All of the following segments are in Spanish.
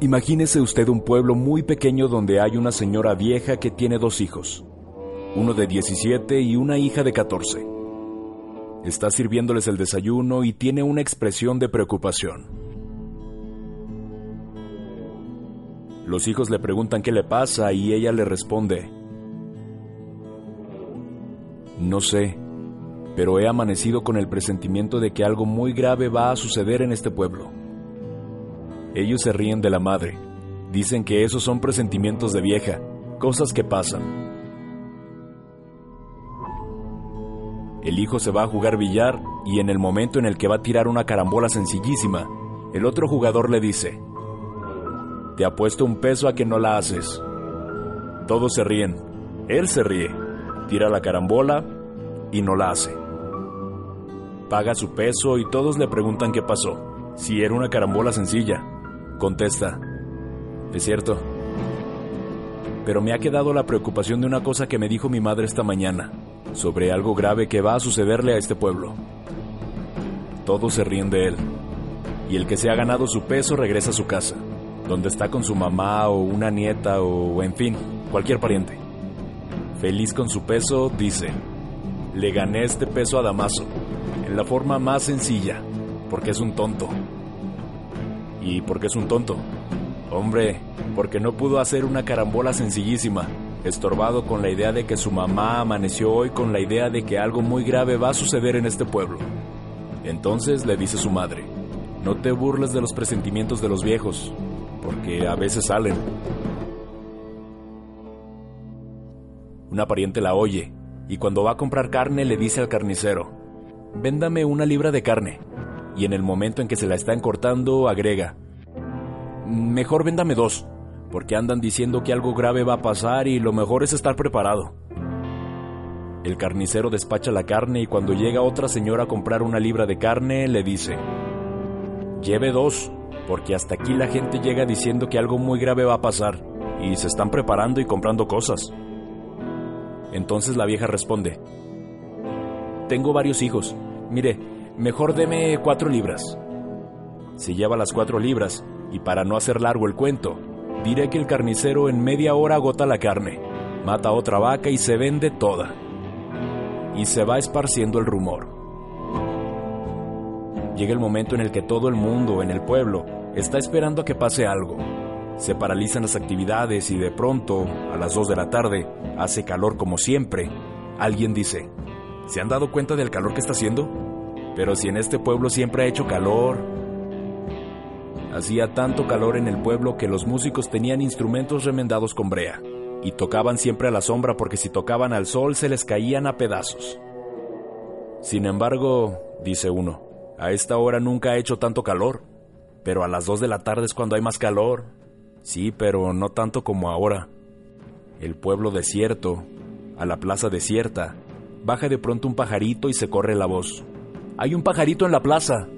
Imagínese usted un pueblo muy pequeño donde hay una señora vieja que tiene dos hijos, uno de 17 y una hija de 14. Está sirviéndoles el desayuno y tiene una expresión de preocupación. Los hijos le preguntan qué le pasa y ella le responde, no sé, pero he amanecido con el presentimiento de que algo muy grave va a suceder en este pueblo. Ellos se ríen de la madre. Dicen que esos son presentimientos de vieja, cosas que pasan. El hijo se va a jugar billar y en el momento en el que va a tirar una carambola sencillísima, el otro jugador le dice, te apuesto un peso a que no la haces. Todos se ríen. Él se ríe, tira la carambola y no la hace. Paga su peso y todos le preguntan qué pasó, si era una carambola sencilla. Contesta, es cierto. Pero me ha quedado la preocupación de una cosa que me dijo mi madre esta mañana, sobre algo grave que va a sucederle a este pueblo. Todos se ríen de él, y el que se ha ganado su peso regresa a su casa, donde está con su mamá o una nieta o, en fin, cualquier pariente. Feliz con su peso, dice, le gané este peso a Damaso, en la forma más sencilla, porque es un tonto. ¿Y por qué es un tonto? Hombre, porque no pudo hacer una carambola sencillísima, estorbado con la idea de que su mamá amaneció hoy con la idea de que algo muy grave va a suceder en este pueblo. Entonces le dice su madre, no te burles de los presentimientos de los viejos, porque a veces salen. Una pariente la oye, y cuando va a comprar carne le dice al carnicero, véndame una libra de carne y en el momento en que se la están cortando agrega, mejor véndame dos, porque andan diciendo que algo grave va a pasar y lo mejor es estar preparado. El carnicero despacha la carne y cuando llega otra señora a comprar una libra de carne le dice, lleve dos, porque hasta aquí la gente llega diciendo que algo muy grave va a pasar y se están preparando y comprando cosas. Entonces la vieja responde, tengo varios hijos, mire, mejor deme cuatro libras. Se lleva las cuatro libras, y para no hacer largo el cuento, diré que el carnicero en media hora agota la carne, mata a otra vaca y se vende toda. Y se va esparciendo el rumor. Llega el momento en el que todo el mundo en el pueblo está esperando a que pase algo. Se paralizan las actividades y de pronto, a las dos de la tarde, hace calor como siempre. Alguien dice, ¿se han dado cuenta del calor que está haciendo? Pero si en este pueblo siempre ha hecho calor. Hacía tanto calor en el pueblo que los músicos tenían instrumentos remendados con brea, y tocaban siempre a la sombra porque si tocaban al sol se les caían a pedazos. Sin embargo, dice uno, a esta hora nunca ha hecho tanto calor, pero a las dos de la tarde es cuando hay más calor. Sí, pero no tanto como ahora. El pueblo desierto, a la plaza desierta, baja de pronto un pajarito y se corre la voz. Hay un pajarito en la plaza.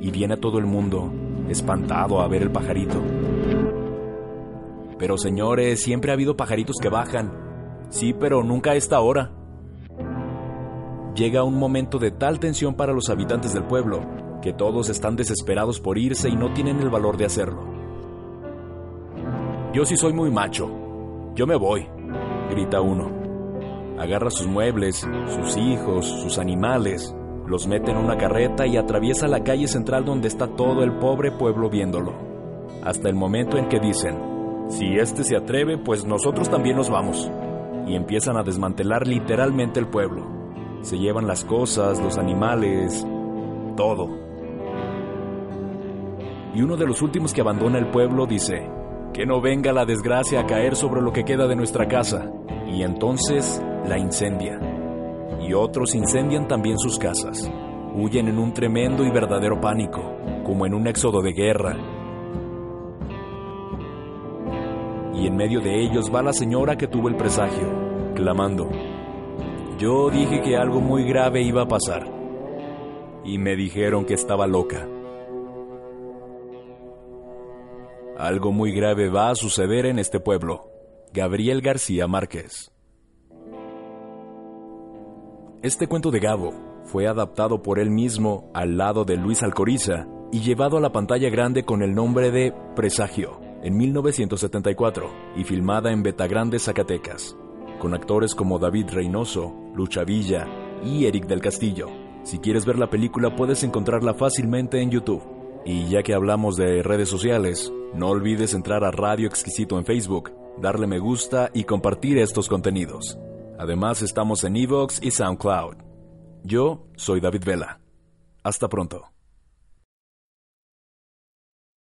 Y viene todo el mundo, espantado a ver el pajarito. Pero señores, siempre ha habido pajaritos que bajan. Sí, pero nunca a esta hora. Llega un momento de tal tensión para los habitantes del pueblo, que todos están desesperados por irse y no tienen el valor de hacerlo. Yo sí soy muy macho. Yo me voy, grita uno. Agarra sus muebles, sus hijos, sus animales, los mete en una carreta y atraviesa la calle central donde está todo el pobre pueblo viéndolo. Hasta el momento en que dicen, si este se atreve, pues nosotros también nos vamos. Y empiezan a desmantelar literalmente el pueblo. Se llevan las cosas, los animales, todo. Y uno de los últimos que abandona el pueblo dice, que no venga la desgracia a caer sobre lo que queda de nuestra casa. Y entonces la incendia. Y otros incendian también sus casas. Huyen en un tremendo y verdadero pánico, como en un éxodo de guerra. Y en medio de ellos va la señora que tuvo el presagio, clamando, yo dije que algo muy grave iba a pasar. Y me dijeron que estaba loca. Algo muy grave va a suceder en este pueblo. Gabriel García Márquez. Este cuento de Gabo fue adaptado por él mismo al lado de Luis Alcoriza y llevado a la pantalla grande con el nombre de Presagio en 1974 y filmada en Betagrande, Zacatecas, con actores como David Reynoso, Lucha Villa y Eric del Castillo. Si quieres ver la película puedes encontrarla fácilmente en YouTube. Y ya que hablamos de redes sociales, no olvides entrar a Radio Exquisito en Facebook, darle me gusta y compartir estos contenidos. Además estamos en Evox y SoundCloud. Yo soy David Vela. Hasta pronto.